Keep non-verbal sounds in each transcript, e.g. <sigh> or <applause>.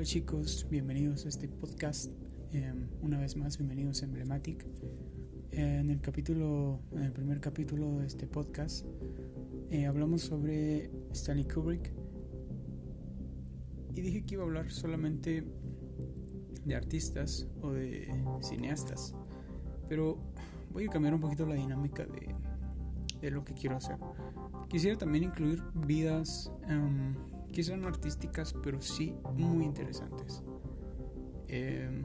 Hola chicos, bienvenidos a este podcast. Em, una vez más, bienvenidos a Emblematic. en el capítulo, en el primer capítulo de este podcast, eh, hablamos sobre Stanley Kubrick. Y dije que iba a hablar solamente de artistas o de cineastas. Pero voy a cambiar un poquito la dinámica de, de lo que quiero hacer. Quisiera también incluir vidas um, quizás no artísticas, pero sí muy interesantes. Em,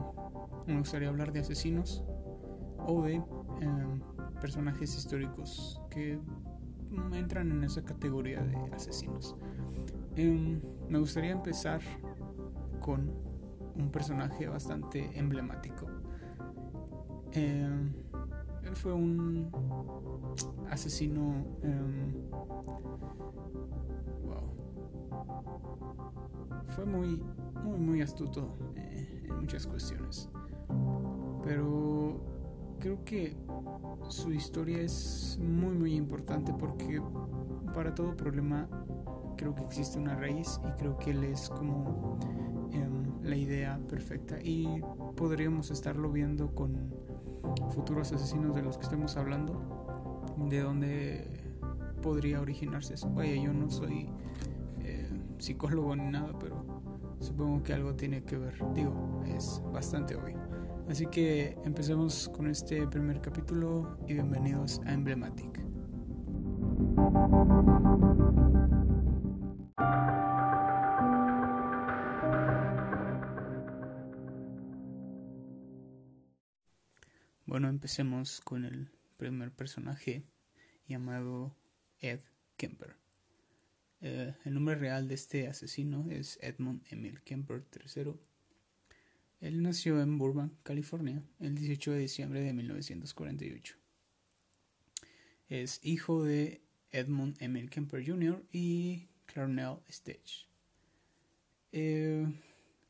me gustaría hablar de asesinos o de em, personajes históricos que entran en esa categoría de asesinos. me gustaría empezar con un personaje bastante emblemático. Él fue un asesino. Fue muy, muy, muy astuto eh, en muchas cuestiones. Pero creo que su historia es muy, muy importante porque para todo problema creo que existe una raíz y creo que él es como em, la idea perfecta y podríamos estarlo viendo con futuros asesinos de los que estemos hablando, de dónde podría originarse eso. Vaya, yo no soy psicólogo ni nada, pero supongo que algo tiene que ver. Digo, es bastante obvio. Así que empecemos con este primer capítulo y bienvenidos a Emblematic. Bueno, empecemos con el primer personaje llamado Ed Kemper. Eh, el nombre real de este asesino es Edmund Emil Kemper III. Él nació en Burbank, California, el 18 de diciembre de 1948. Es hijo de Edmund Emil Kemper Jr. y Clarnell Stage. Eh,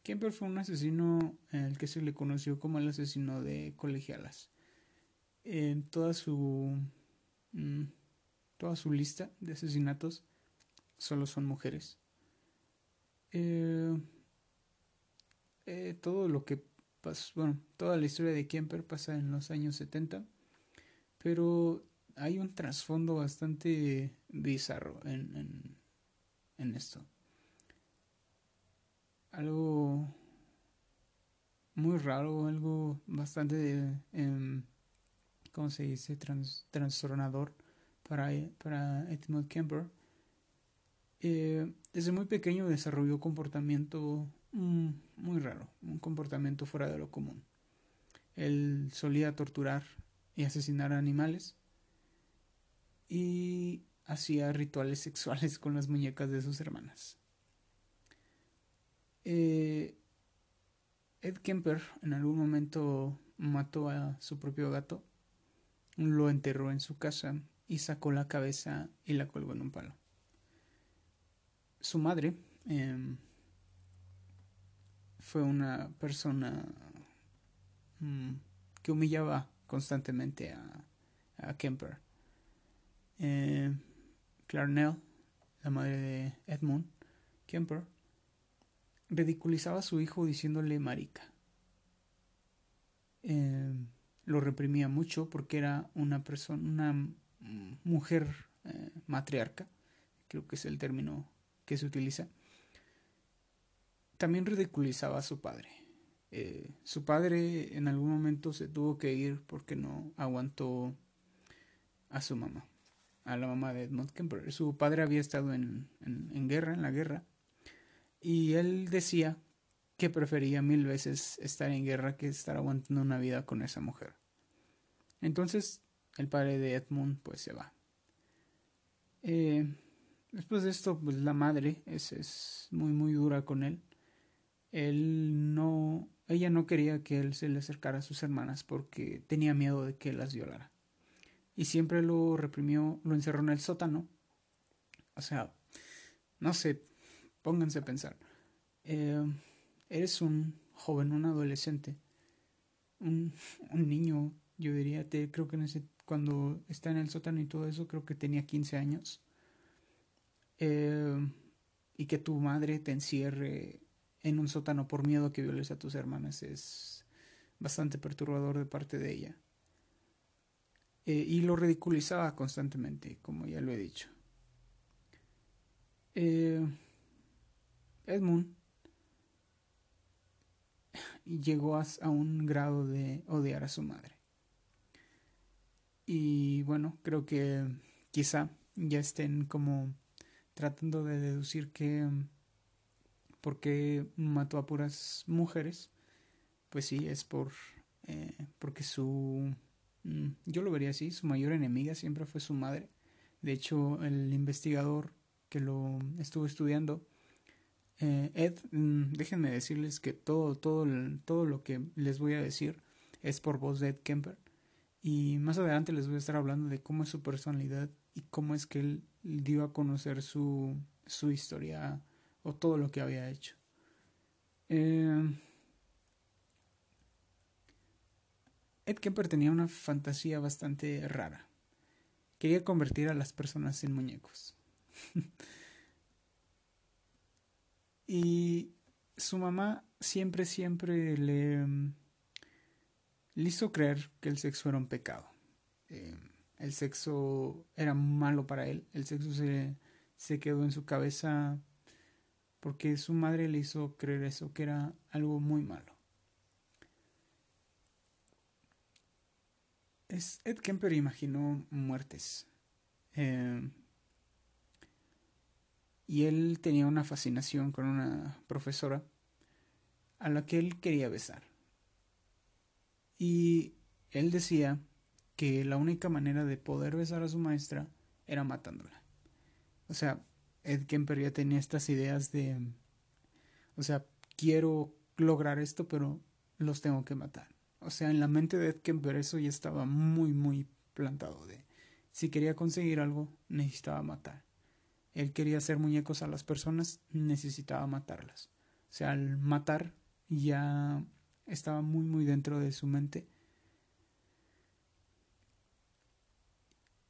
Kemper fue un asesino el que se le conoció como el asesino de colegialas. En toda su mm, toda su lista de asesinatos solo son mujeres. Eh, eh, todo lo que pasa, bueno, toda la historia de Kemper pasa en los años 70, pero hay un trasfondo bastante bizarro en, en, en esto algo muy raro, algo bastante, eh, ¿cómo se dice?, Trans, trastornador para, para Edmund Kemper. Eh, desde muy pequeño desarrolló comportamiento mm, muy raro, un comportamiento fuera de lo común. Él solía torturar y asesinar animales y hacía rituales <laughs> sexuales con las muñecas de sus hermanas. Eh, Ed Kemper en algún momento mató a su propio gato, lo enterró en su casa y sacó la cabeza y la colgó en un palo. Su madre em, fue una persona mm, que humillaba constantemente a, Kemper. Eh, Clarnell, la madre de Edmund Kemper, ridiculizaba a su hijo diciéndole marica. Em, lo reprimía mucho porque era una persona, una mujer eh, matriarca, creo que es el término que se utiliza. También ridiculizaba a su padre. Eh, su padre en algún momento se tuvo que ir porque no aguantó a su mamá, a la mamá de Edmund Kemper. Su padre había estado en, en guerra, en la guerra, y él decía que prefería mil veces estar en guerra que estar aguantando una vida con esa mujer. Entonces el padre de Edmund pues se va. Eh, después de esto pues la madre es, es muy muy dura con él. Él no, ella no quería que él se le acercara a sus hermanas porque tenía miedo de que las violara. Y siempre lo reprimió, lo encerró en el sótano. O sea, no sé, Pónganse a pensar. Eh, eres un joven, un adolescente, un, niño, yo diría, te, creo que en ese, cuando está en el sótano y todo eso, creo que tenía 15 años. Eh, y que tu madre te encierre en un sótano por miedo a que violes a tus hermanas es bastante perturbador de parte de ella. Eh, y lo ridiculizaba constantemente, como ya lo he dicho. Eh, Edmund <sighs> llegó a, un grado de odiar a su madre. Y bueno, creo que quizá ya estén como tratando de deducir que porque mató a puras mujeres, pues sí, es por eh, porque su mm, yo lo vería así, su mayor enemiga siempre fue su madre. De hecho, el investigador que lo estuvo estudiando eh, Ed, mm, déjenme decirles que todo, todo, todo lo que les voy a decir es por voz de Ed Kemper. Y más adelante les voy a estar hablando de cómo es su personalidad y cómo es que él dio a conocer su, su historia o todo lo que había hecho. Eh, Ed Kemper tenía una fantasía bastante rara. Quería convertir a las personas en muñecos. <laughs> Y su mamá siempre, siempre le, le hizo creer que el sexo era un pecado. Eh, el sexo era malo para él. El sexo se, se quedó en su cabeza porque su madre le hizo creer eso, que era algo muy malo. Es, Ed Kemper imaginó muertes. Eh, y él tenía una fascinación con una profesora a la que él quería besar. Y él decía que la única manera de poder besar a su maestra era matándola. O sea, Ed Kemper ya tenía estas ideas de, o sea, quiero lograr esto, pero los tengo que matar. O sea, en la mente de Ed Kemper eso ya estaba muy, muy plantado de, si quería conseguir algo, necesitaba matar él quería hacer muñecos a las personas, necesitaba matarlas. O sea, al matar ya estaba muy, muy dentro de su mente.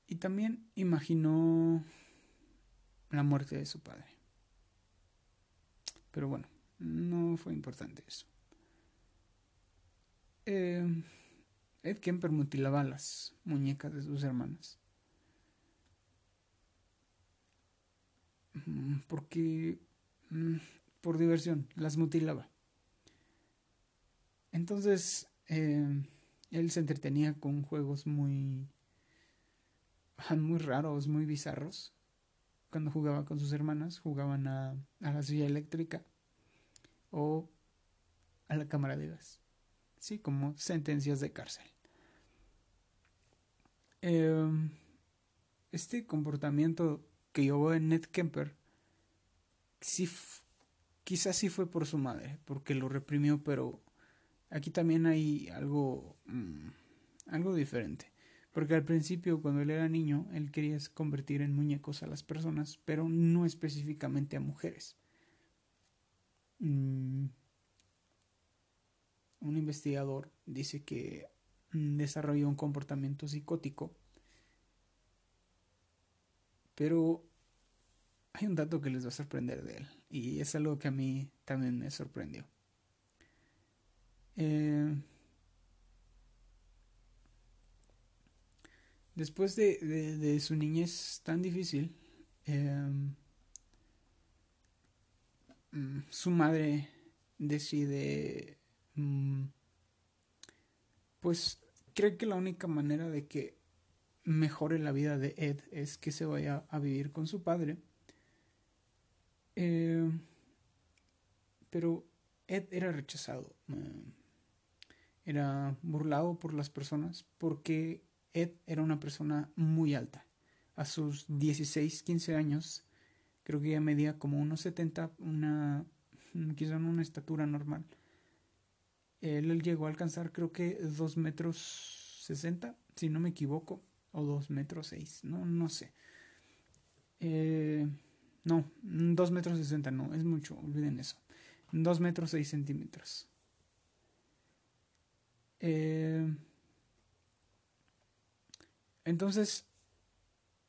Y también imaginó la muerte de su padre. Pero bueno, no fue importante eso. Eh, Ed Kemper mutilaba las muñecas de sus hermanas. porque mm, por diversión las mutilaba. Entonces eh, él se entretenía con juegos muy <laughs> muy raros, muy bizarros. Cuando jugaba con sus hermanas, jugaban a, a la silla eléctrica o a la cámara de gas. Sí, como sentencias de cárcel. Eh, este comportamiento que yo en Ned Kemper, sí, quizás sí fue por su madre, porque lo reprimió, pero aquí también hay algo, mm, algo diferente. Porque al principio, cuando él era niño, él quería convertir en muñecos a las personas, pero no específicamente a mujeres. Mm, un investigador dice que mm, desarrolló un comportamiento psicótico pero hay un dato que les va a sorprender de él. Y es algo que a mí también me sorprendió. Eh, después de, su niñez tan difícil, eh, mm, su madre decide, mm, pues cree que la única manera de que mejore la vida de Ed es que se vaya a vivir con su padre. Eh, pero Ed era rechazado. Eh, era burlado por las personas porque Ed era una persona muy alta. A sus 16, 15 años, creo que ya medía como unos 70, una, quizá una estatura normal. Él llegó a alcanzar creo que 2 metros 60, si no me equivoco o 2 metros 6, no, no sé. Eh, no, 2 metros 60 no, es mucho, olviden eso. 2 metros 6 centímetros. Eh, entonces,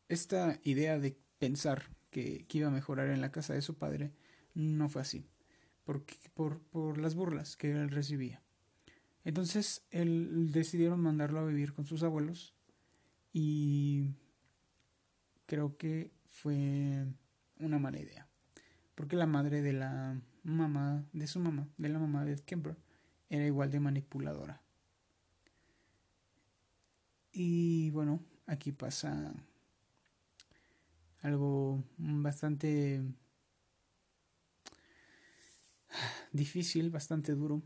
esta idea de pensar que, iba a mejorar en la casa de su padre no fue así. por, por, las burlas que él recibía. Entonces él decidieron mandarlo a vivir con sus abuelos y creo que fue una mala idea. Porque la madre de la mamá, de su mamá, de la mamá de Kemper, era igual de manipuladora. Y bueno, aquí pasa algo bastante difícil, bastante duro.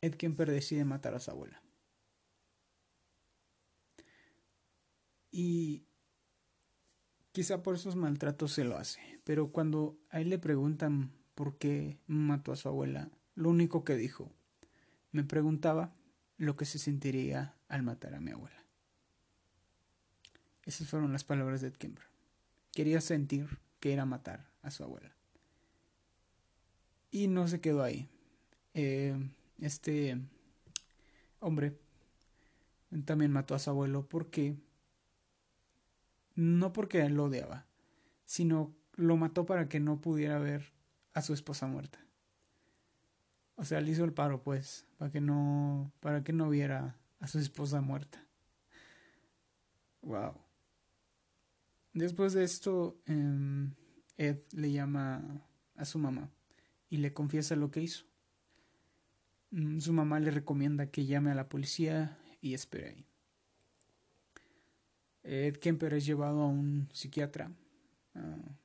Ed Kemper decide matar a su abuela. Y quizá por esos maltratos se lo hace. Pero cuando a él le preguntan por qué mató a su abuela, lo único que dijo, me preguntaba lo que se sentiría al matar a mi abuela. Esas fueron las palabras de Ed Kemper. Quería sentir que era matar a su abuela. Y no se quedó ahí. Eh, este hombre también mató a su abuelo porque no porque él lo odiaba, sino lo mató para que no pudiera ver a su esposa muerta. O sea, le hizo el paro, pues, para que no, para que no viera a su esposa muerta. Wow. Después de esto, em, Ed le llama a su mamá y le confiesa lo que hizo. Mm, su mamá le recomienda que llame a la policía y espere ahí. Ed Kemper es llevado a un psiquiatra ah,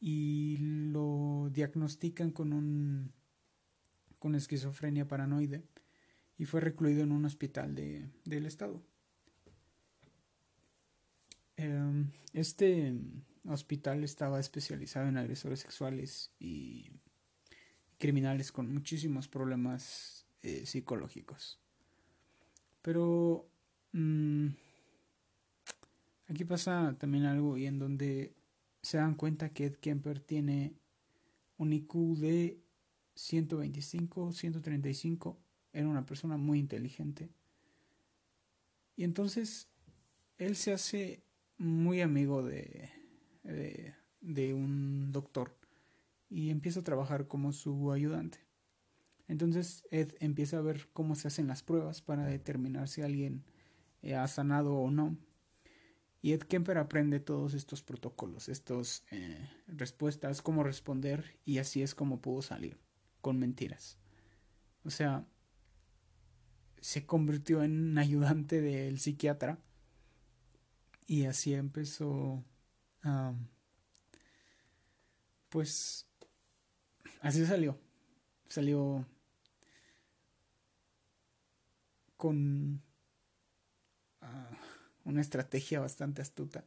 y lo diagnostican con un con esquizofrenia paranoide y fue recluido en un hospital de, del estado. Em, este hospital estaba especializado en agresores sexuales y criminales con muchísimos problemas eh, psicológicos. Pero mm, Aquí pasa también algo y en donde se dan cuenta que Ed Kemper tiene un IQ de 125, 135. Era una persona muy inteligente. Y entonces él se hace muy amigo de, de, un doctor y empieza a trabajar como su ayudante. Entonces Ed empieza a ver cómo se hacen las pruebas para determinar si alguien eh, ha sanado o no. Y Ed Kemper aprende todos estos protocolos, estas eh, respuestas, cómo responder, y así es como pudo salir, con mentiras. O sea, se convirtió en ayudante del psiquiatra y así empezó pues así salió salió con ah, una estrategia bastante astuta,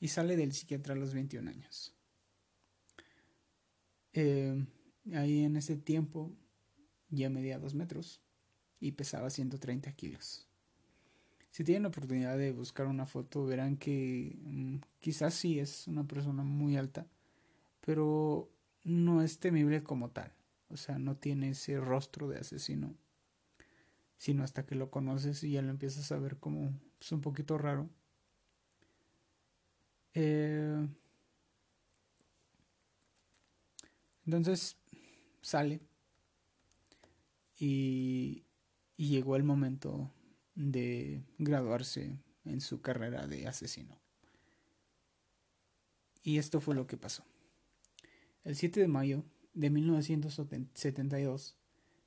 y sale del psiquiatra a los 21 años. Eh, ahí en ese tiempo ya medía 2 metros y pesaba 130 kilos. Si tienen la oportunidad de buscar una foto, verán que mm, quizás sí es una persona muy alta, pero no es temible como tal. O sea, no tiene ese rostro de asesino sino hasta que lo conoces y ya lo empiezas a ver como es pues, un poquito raro. Eh, entonces sale y, llegó el momento de graduarse en su carrera de asesino. Y esto fue lo que pasó. El 7 de mayo de 1972,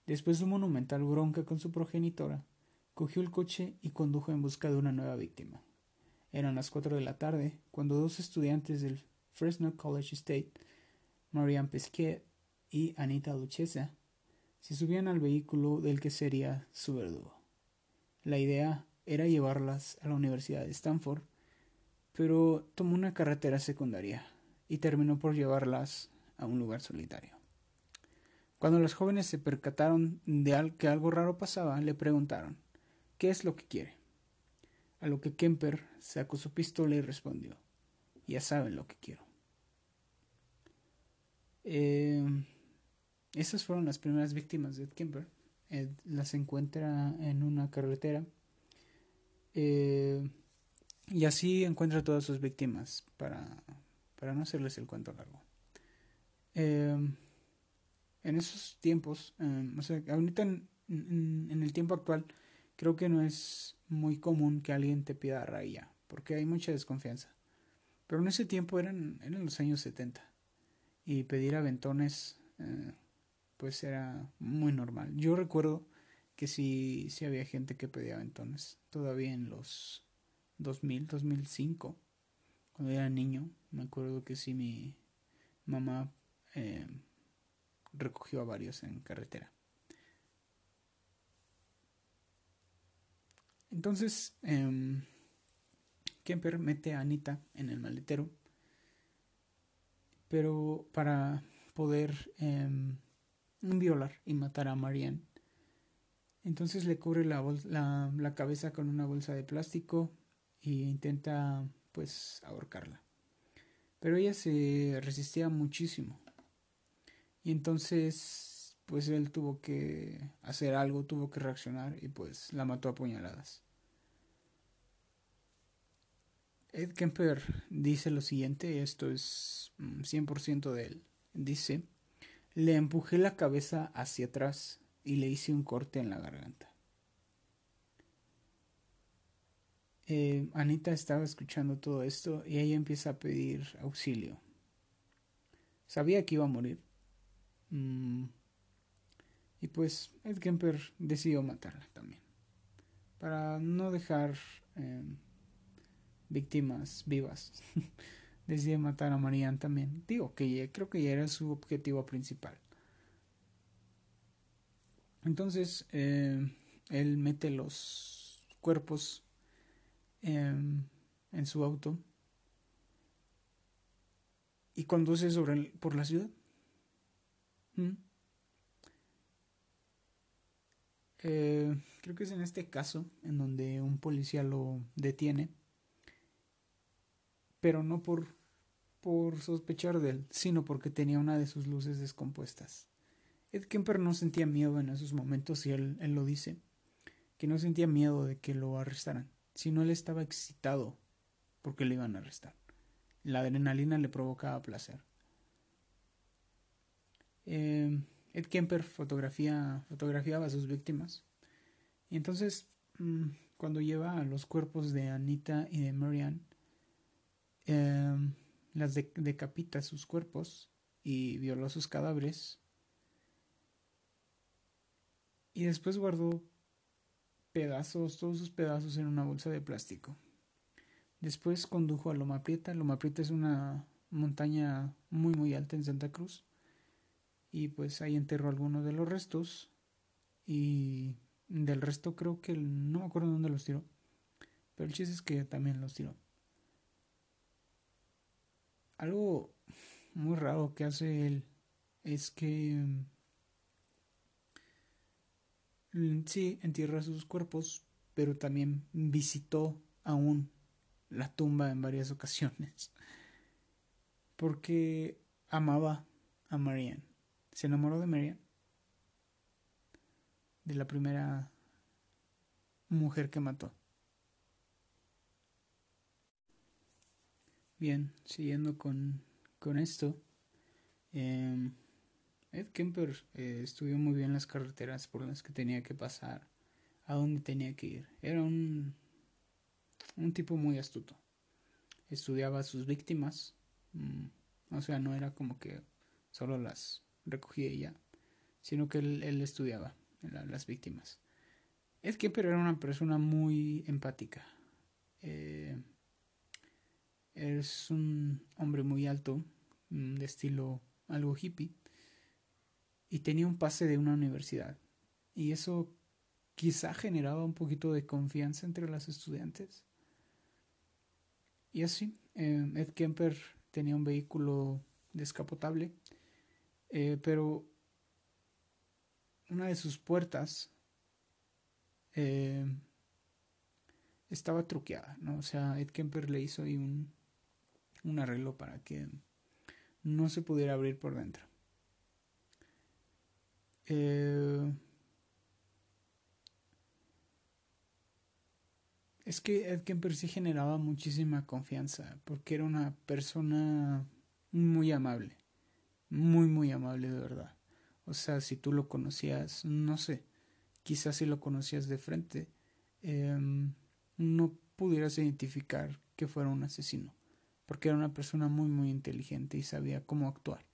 Después de un monumental bronca con su progenitora, cogió el coche y condujo en busca de una nueva víctima. Eran las cuatro de la tarde cuando dos estudiantes del Fresno College State, Marianne Pesquet y Anita Luchesa, se subían al vehículo del que sería su verdugo. La idea era llevarlas a la Universidad de Stanford, pero tomó una carretera secundaria y terminó por llevarlas a un lugar solitario. Cuando los jóvenes se percataron de que algo raro pasaba, le preguntaron ¿Qué es lo que quiere? A lo que Kemper sacó su pistola y respondió Ya saben lo que quiero. Eh, esas fueron las primeras víctimas de Ed Kemper. Ed las encuentra en una carretera. Eh, y así encuentra todas sus víctimas para, para no hacerles el cuento largo. em, en esos tiempos, em, o sea, ahorita en, en, el tiempo actual, creo que no es muy común que alguien te pida raya, porque hay mucha desconfianza. Pero en ese tiempo eran, eran los años 70 y pedir aventones eh, pues era muy normal. Yo recuerdo que sí, sí había gente que pedía aventones, todavía en los 2000, 2005, cuando era niño, me acuerdo que sí mi mamá eh, recogió a varios en carretera. Entonces, eh, Kemper mete a Anita en el maletero, pero para poder em, violar y matar a Marianne. Entonces le cubre la, cabeza con una bolsa de plástico e intenta pues ahorcarla. Pero ella se resistía muchísimo. Y entonces pues él tuvo que hacer algo, tuvo que reaccionar y pues la mató a puñaladas. Ed Kemper dice lo siguiente, esto es 100% mm, de él. Dice, le empujé la cabeza hacia atrás y le hice un corte en la garganta. Eh, Anita estaba escuchando todo esto y ella empieza a pedir auxilio. Sabía que iba a morir. Mm, y pues Ed Kemper decidió matarla también. Para no dejar... Em, víctimas vivas. <laughs> Decide matar a Marianne también. Digo que creo que ya era su objetivo principal. Entonces, eh, él mete los cuerpos en su auto y conduce sobre por la ciudad. ¿Mm? Eh, creo que es en este caso en donde un policía lo detiene pero no por, por sospechar de él, sino porque tenía una de sus luces descompuestas. Ed Kemper no sentía miedo en esos momentos y él, él lo dice, que no sentía miedo de que lo arrestaran, sino él estaba excitado porque le iban a arrestar. La adrenalina le provocaba placer. Eh, Ed Kemper fotografía, fotografiaba a sus víctimas. Y entonces, mm, cuando lleva los cuerpos de Anita y de Marianne Em, las decapita sus cuerpos y violó sus cadáveres. Y después guardó pedazos, todos sus pedazos en una bolsa de plástico. Después condujo a Loma Prieta. Loma Prieta es una montaña muy muy alta en Santa Cruz. Y pues ahí enterró algunos de los restos. Y del resto creo que no me acuerdo dónde los tiró. Pero el chiste es que también los tiró. Algo muy raro que hace él es que mm, sí entierra sus cuerpos, pero también visitó aún la tumba en varias ocasiones. <laughs> Porque amaba a Marianne. Se enamoró de Marianne. De la primera mujer que mató. Bien, siguiendo con, con esto. Em, Ed Kemper eh, estudió muy bien las carreteras por las que tenía que pasar, a dónde tenía que ir. Era un, un tipo muy astuto. Estudiaba a sus víctimas. Mm, o sea, no era como que solo las recogía y ya, sino que él, él estudiaba las víctimas. Ed Kemper era una persona muy empática. Eh, es un hombre muy alto, mm, de estilo algo hippie, y tenía un pase de una universidad. Y eso quizá generaba un poquito de confianza entre las estudiantes. Y así, eh, Ed Kemper tenía un vehículo descapotable, eh, pero una de sus puertas eh, estaba truqueada, ¿no? O sea, Ed Kemper le hizo ahí un, un arreglo para que no se pudiera abrir por dentro. Eh, es que Ed Kemper sí generaba muchísima confianza porque era una persona muy amable, muy, muy amable de verdad. O sea, si tú lo conocías, no sé, quizás si lo conocías de frente, em, no pudieras identificar que fuera un asesino, porque era una persona muy, muy inteligente y sabía cómo actuar.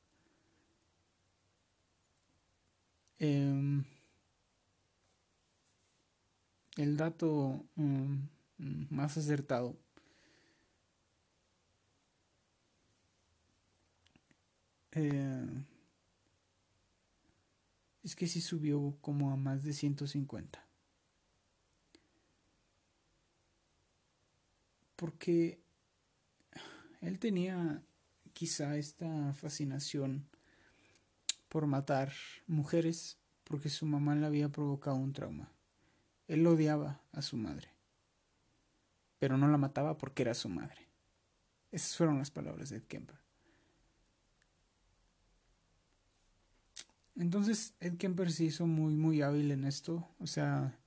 Em, el dato mm, más acertado eh, es que sí subió como a más de 150. Porque él tenía quizá esta fascinación por matar mujeres porque su mamá le había provocado un trauma. Él odiaba a su madre, pero no la mataba porque era su madre. Esas fueron las palabras de Ed Kemper. Entonces Ed Kemper se hizo muy, muy hábil en esto. O sea,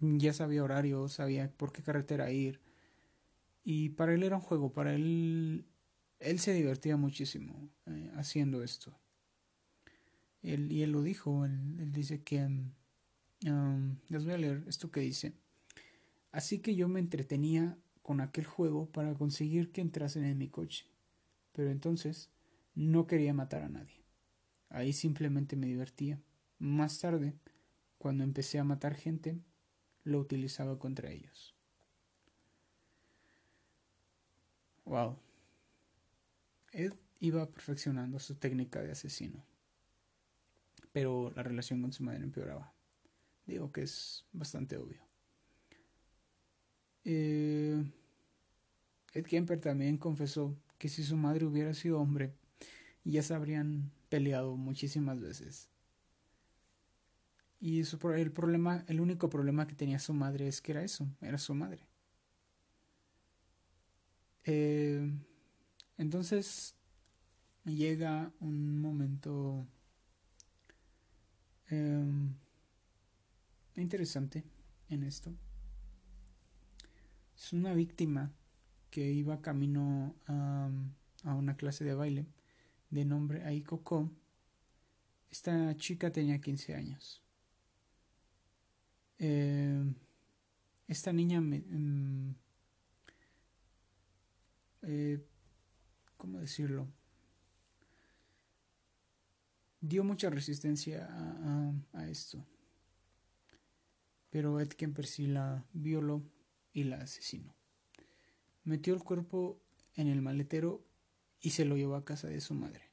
ya sabía horario, sabía por qué carretera ir. Y para él era un juego, para él, él se divertía muchísimo eh, haciendo esto. Él, y él lo dijo, él, dice que, um, les voy a leer esto que dice. Así que yo me entretenía con aquel juego para conseguir que entrasen en mi coche. Pero entonces no quería matar a nadie. Ahí simplemente me divertía. Más tarde, cuando empecé a matar gente, lo utilizaba contra ellos. Wow. Ed iba perfeccionando su técnica de asesino, pero la relación con su madre empeoraba. Digo que es bastante obvio. Eh, Ed Kemper también confesó que si su madre hubiera sido hombre, ya se habrían peleado muchísimas veces. Y eso, el problema, el único problema que tenía su madre es que era eso, era su madre. Eh, entonces llega un momento em, interesante en esto. Es una víctima que iba camino a, una clase de baile de nombre Aiko Esta chica tenía 15 años. Eh, esta niña me... Mm, eh, ¿Cómo decirlo? Dio mucha resistencia a, esto. Pero Ed Kemper sí la violó y la asesinó. Metió el cuerpo en el maletero y se lo llevó a casa de su madre.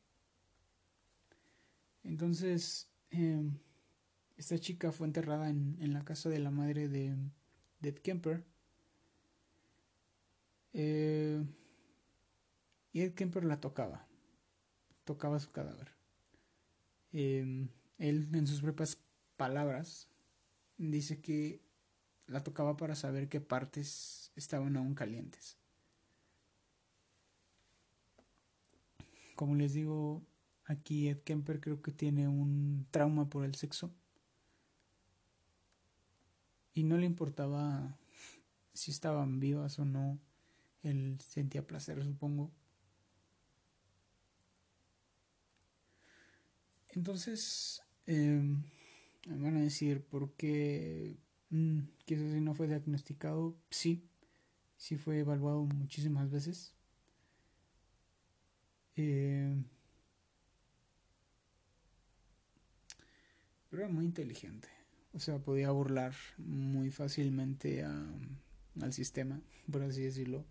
Entonces, em, esta chica fue enterrada en, la casa de la madre de, Ed Kemper. Eh, Ed Kemper la tocaba, tocaba su cadáver. Em, él, en sus propias palabras, dice que la tocaba para saber qué partes estaban aún calientes. Como les digo, aquí Ed Kemper creo que tiene un trauma por el sexo. Y no le importaba si estaban vivas o no. Él sentía placer, supongo. Entonces, em, me van a decir, ¿por qué mm, quizás si no fue diagnosticado? Sí, sí fue evaluado muchísimas veces. Eh, pero era muy inteligente. O sea, podía burlar muy fácilmente al sistema, <laughs> por así decirlo.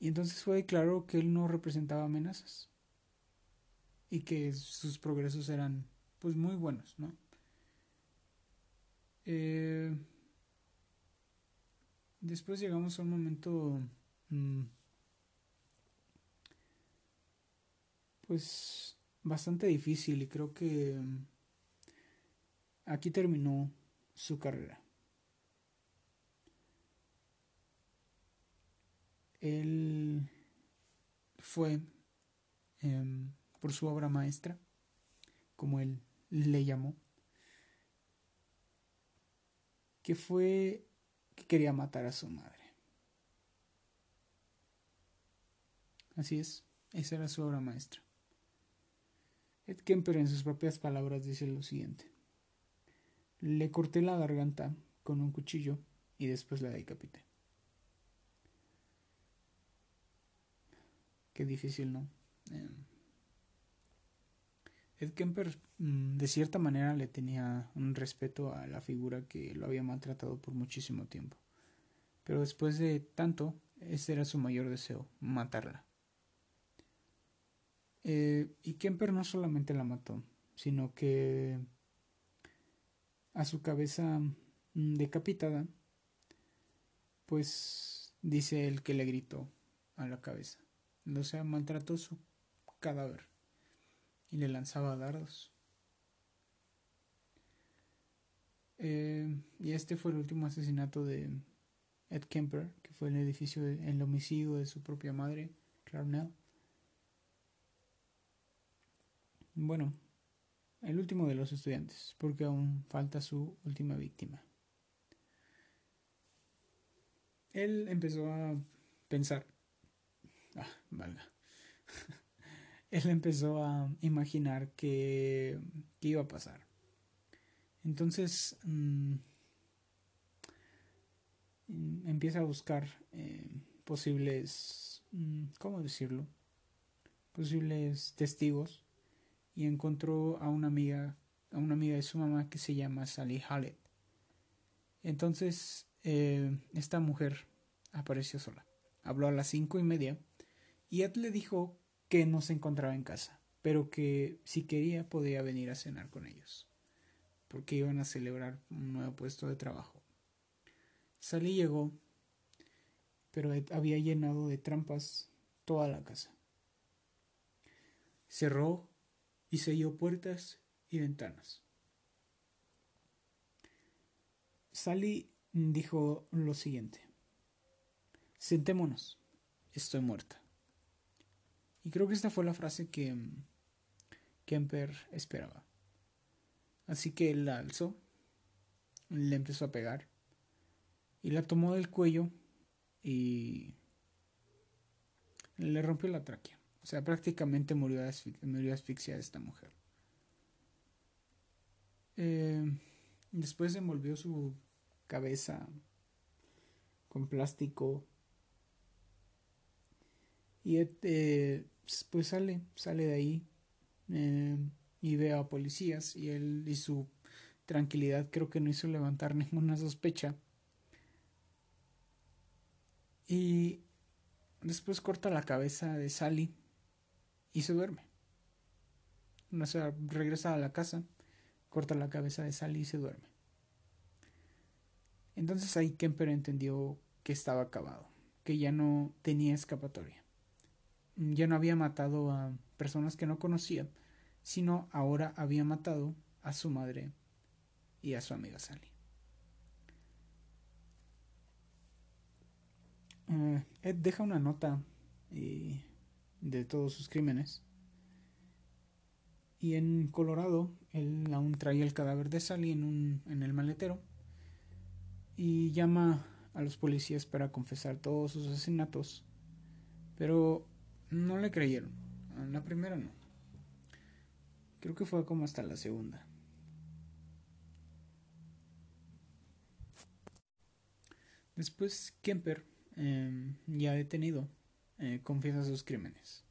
Y entonces fue claro que él no representaba amenazas. Y que sus progresos eran pues muy buenos, ¿no? Eh, después llegamos a un momento mm, pues bastante difícil y creo que mm, aquí terminó su carrera. Él fue em, por su obra maestra, como él le llamó, que fue que quería matar a su madre. Así es, esa era su obra maestra. Ed Kemper en sus propias palabras dice lo siguiente. Le corté la garganta con un cuchillo y después la decapité. Qué difícil, ¿no? Eh, Ed Kemper mm, de cierta manera le tenía un respeto a la figura que lo había maltratado por muchísimo tiempo. Pero después de tanto, ese era su mayor deseo, matarla. Eh, y Kemper no solamente la mató, sino que a su cabeza mm, decapitada, pues dice él que le gritó a la cabeza. O sea, maltrató su cadáver y le lanzaba dardos. Eh, y este fue el último asesinato de Ed Kemper, que fue el edificio, el homicidio de su propia madre, Clarnell. Bueno, el último de los estudiantes, porque aún falta su última víctima. Él empezó a pensar, ah, valga, <laughs> él empezó a imaginar que, iba a pasar. Entonces mm, empieza a buscar eh, posibles, mm, ¿cómo decirlo? Posibles testigos y encontró a una amiga, a una amiga de su mamá que se llama Sally Hallett. Entonces, eh, esta mujer apareció sola. Habló a las cinco y media y Ed le dijo que no se encontraba en casa, pero que si quería podía venir a cenar con ellos, porque iban a celebrar un nuevo puesto de trabajo. Sally llegó, pero había llenado de trampas toda la casa. Cerró y selló puertas y ventanas. Sally dijo lo siguiente. Sentémonos, estoy muerta. Y creo que esta fue la frase que mm, Kemper esperaba. Así que la alzó, le empezó a pegar y la tomó del cuello y le rompió la tráquea. O sea, prácticamente murió asfixia, esta mujer. Eh, después envolvió su cabeza con plástico y eh, pues sale, sale de ahí eh, y ve a policías y él y su tranquilidad creo que no hizo levantar <laughs> ninguna sospecha. Y después corta la cabeza de Sally y se duerme. O sea, regresa a la casa, corta la cabeza de Sally y se duerme. Entonces ahí Kemper entendió que estaba acabado, que ya no tenía escapatoria. Ya no había matado a personas que no conocía, sino ahora había matado a su madre y a su amiga Sally. Eh, Ed deja una nota y de todos sus crímenes. Y en Colorado, él aún traía el cadáver de Sally en, un, en el maletero y llama a los policías para confesar todos sus asesinatos, pero no le creyeron. La primera no. Creo que fue como hasta la segunda. Después Kemper, eh, ya detenido, eh, confiesa sus crímenes.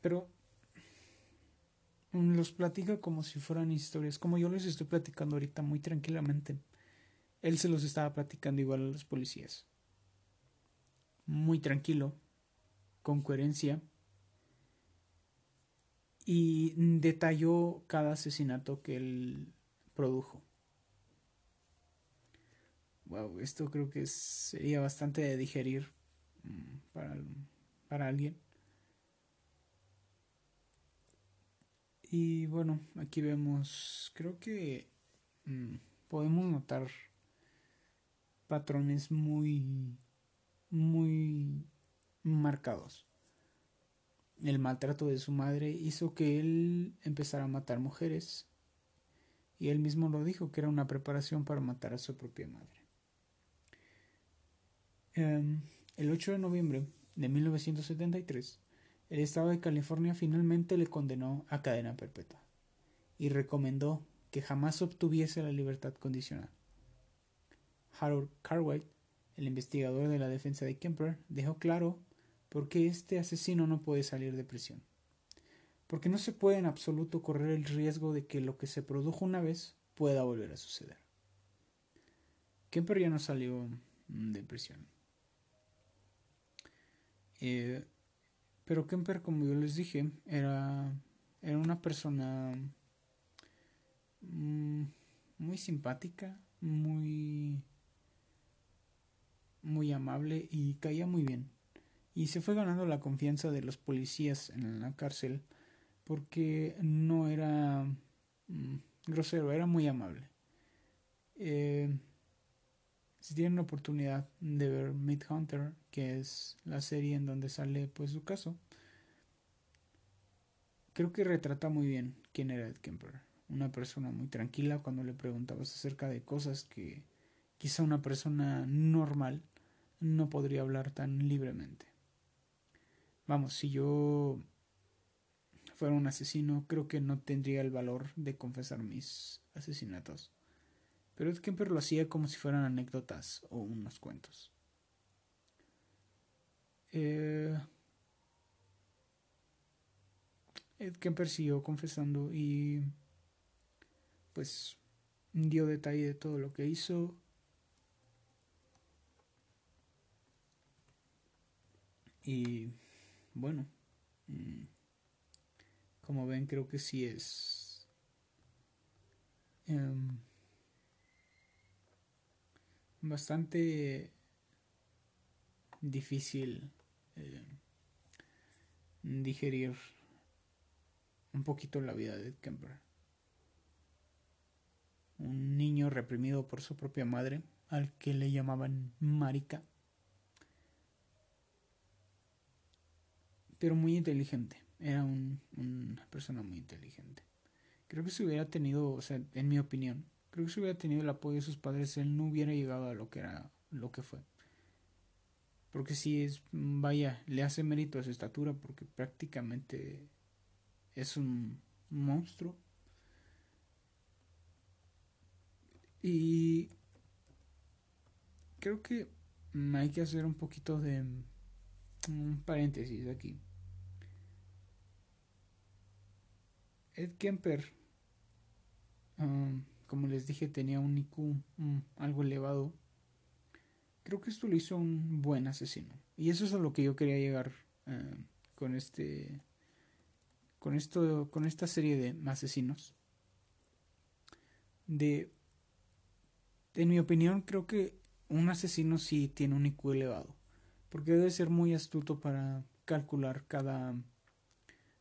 Pero los platica como si fueran historias, como yo les estoy platicando ahorita muy tranquilamente. Él se los estaba platicando igual a los policías. Muy tranquilo, con coherencia. Y detalló cada asesinato que él produjo. Wow, esto creo que sería bastante de digerir Mm, para, para alguien. Y bueno, aquí vemos, creo que mm, podemos notar patrones muy, muy marcados. El maltrato de su madre hizo que él empezara a matar mujeres y él mismo lo dijo que era una preparación para matar a su propia madre. Em, el 8 de noviembre de 1973, el estado de California finalmente le condenó a cadena perpetua y recomendó que jamás obtuviese la libertad condicional. Harold Cartwright, el investigador de la defensa de Kemper, dejó claro por qué este asesino no puede salir de prisión. Porque no se puede en absoluto correr el riesgo de que lo que se produjo una vez pueda volver a suceder. Kemper ya no salió de prisión. Eh, pero Kemper, como yo les dije, era, era una persona mm, muy simpática, muy, muy amable y caía muy bien. Y se fue ganando la confianza de los policías en la cárcel porque no era mm, grosero, era muy amable. Eh, si tienen la oportunidad de ver Meat Hunter, que es la serie en donde sale pues su caso, creo que retrata muy bien quién era Ed Kemper. Una persona muy tranquila cuando le preguntabas acerca de cosas que quizá una persona normal no podría hablar tan libremente. Vamos, si yo fuera un asesino, creo que no tendría el valor de confesar mis asesinatos. Pero Ed Kemper lo hacía como si fueran anécdotas o unos cuentos. Eh, Ed Kemper siguió confesando y pues dio detalle de todo lo que hizo. Y bueno, mm, como ven creo que sí es... Em, bastante difícil eh, digerir un poquito la vida de Kemper. Un niño reprimido por su propia madre, al que le llamaban marica, pero muy inteligente. Era una persona muy inteligente. Creo que si hubiera tenido, o sea, en mi opinión, Creo que si hubiera tenido el apoyo de sus padres, él no hubiera llegado a lo que era, lo que fue. Porque si es, vaya, le hace mérito a su estatura, porque prácticamente es un monstruo. Y creo que hay que hacer un poquito de un paréntesis aquí. Ed Kemper um, como les dije, tenía un IQ mm, algo elevado. Creo que esto lo hizo un buen asesino. Y eso es a lo que yo quería llegar eh, con este. Con esto. Con esta serie de asesinos. De. En mi opinión, creo que un asesino sí tiene un IQ elevado. Porque debe ser muy astuto para calcular cada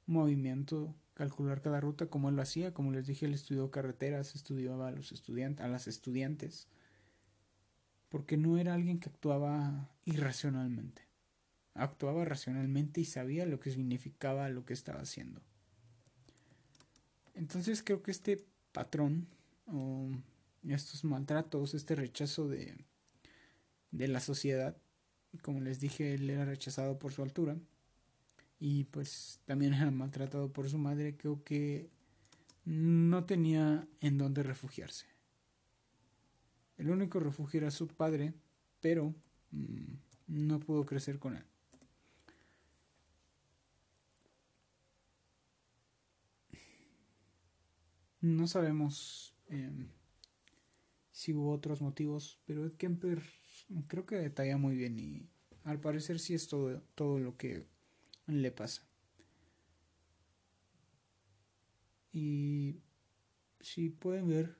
movimiento calcular cada ruta como él lo hacía. Como les dije, él estudió carreteras, estudiaba a, los estudiantes, a las estudiantes, porque no era alguien que actuaba irracionalmente. Actuaba racionalmente y sabía lo que significaba lo que estaba haciendo. Entonces creo que este patrón o estos maltratos, este rechazo de, de la sociedad, como les dije, él era rechazado por su altura, y pues también era maltratado por su madre, creo que no tenía en dónde refugiarse. El único refugio era su padre, pero mm, no pudo crecer con él. No sabemos em, si hubo otros motivos, pero Kemper creo que detalla muy bien y al parecer sí es todo, todo lo que le pasa. Y si pueden ver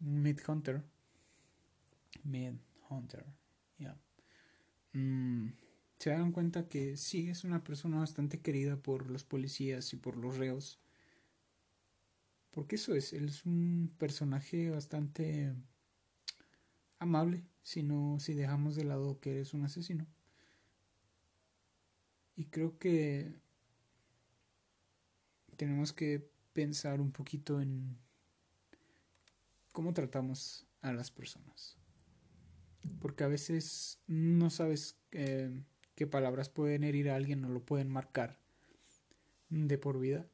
Mid Hunter, Mid Hunter, ya. Mm, se dan cuenta que sí es una persona bastante querida por los policías y por los reos. Porque eso es, él es un personaje bastante amable si si dejamos de lado que eres un asesino. Y creo que tenemos que pensar un poquito en cómo tratamos a las personas. Porque a veces no sabes qué palabras pueden herir a alguien o lo pueden marcar de por vida,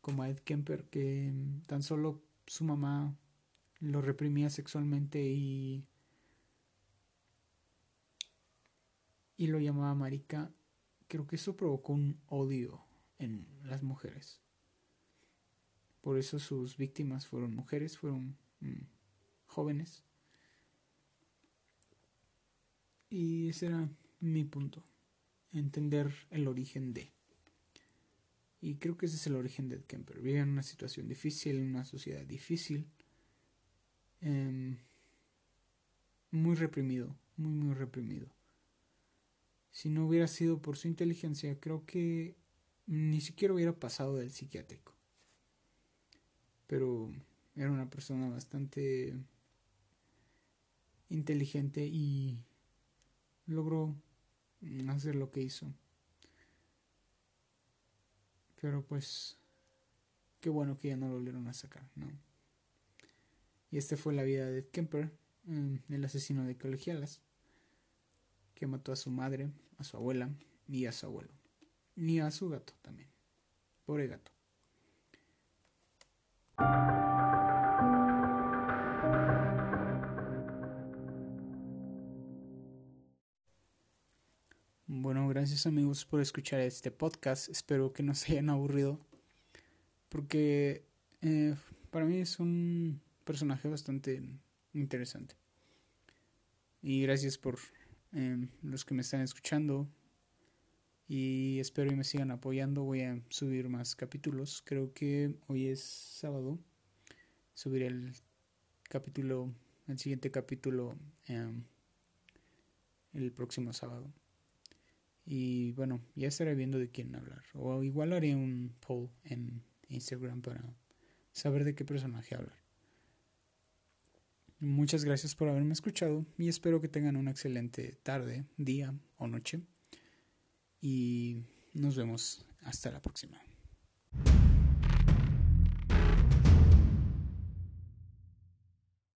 como a Ed Kemper, que tan solo su mamá lo reprimía sexualmente y, y lo llamaba marica, creo que eso provocó un odio en las mujeres. Por eso sus víctimas fueron mujeres, fueron mm, jóvenes. Y ese era mi punto, entender el origen de. Y creo que ese es el origen de Kemper. Vive en una situación difícil, en una sociedad difícil, em, muy reprimido, muy, muy reprimido. Si no hubiera sido por su inteligencia, creo que ni siquiera hubiera pasado del psiquiátrico pero era una persona bastante inteligente y logró hacer lo que hizo. Pero pues, qué bueno que ya no lo volvieron a sacar, ¿no? Y esta fue la vida de Kemper, mm, el asesino de colegialas, que mató a su madre, a su abuela y a su abuelo. Y a su gato también. Pobre gato. Bueno, gracias amigos por escuchar este podcast. Espero que no se hayan aburrido. Porque eh, para mí es un personaje bastante interesante. Y gracias por eh, los que me están escuchando. Y espero que me sigan apoyando. Voy a subir más capítulos. Creo que hoy es sábado. Subiré el capítulo, el siguiente capítulo em, el próximo sábado. Y bueno, ya estaré viendo de quién hablar. O igual haré un poll en Instagram para saber de qué personaje hablar. Muchas gracias por haberme escuchado y espero que tengan una excelente tarde, día o noche y nos vemos hasta la próxima.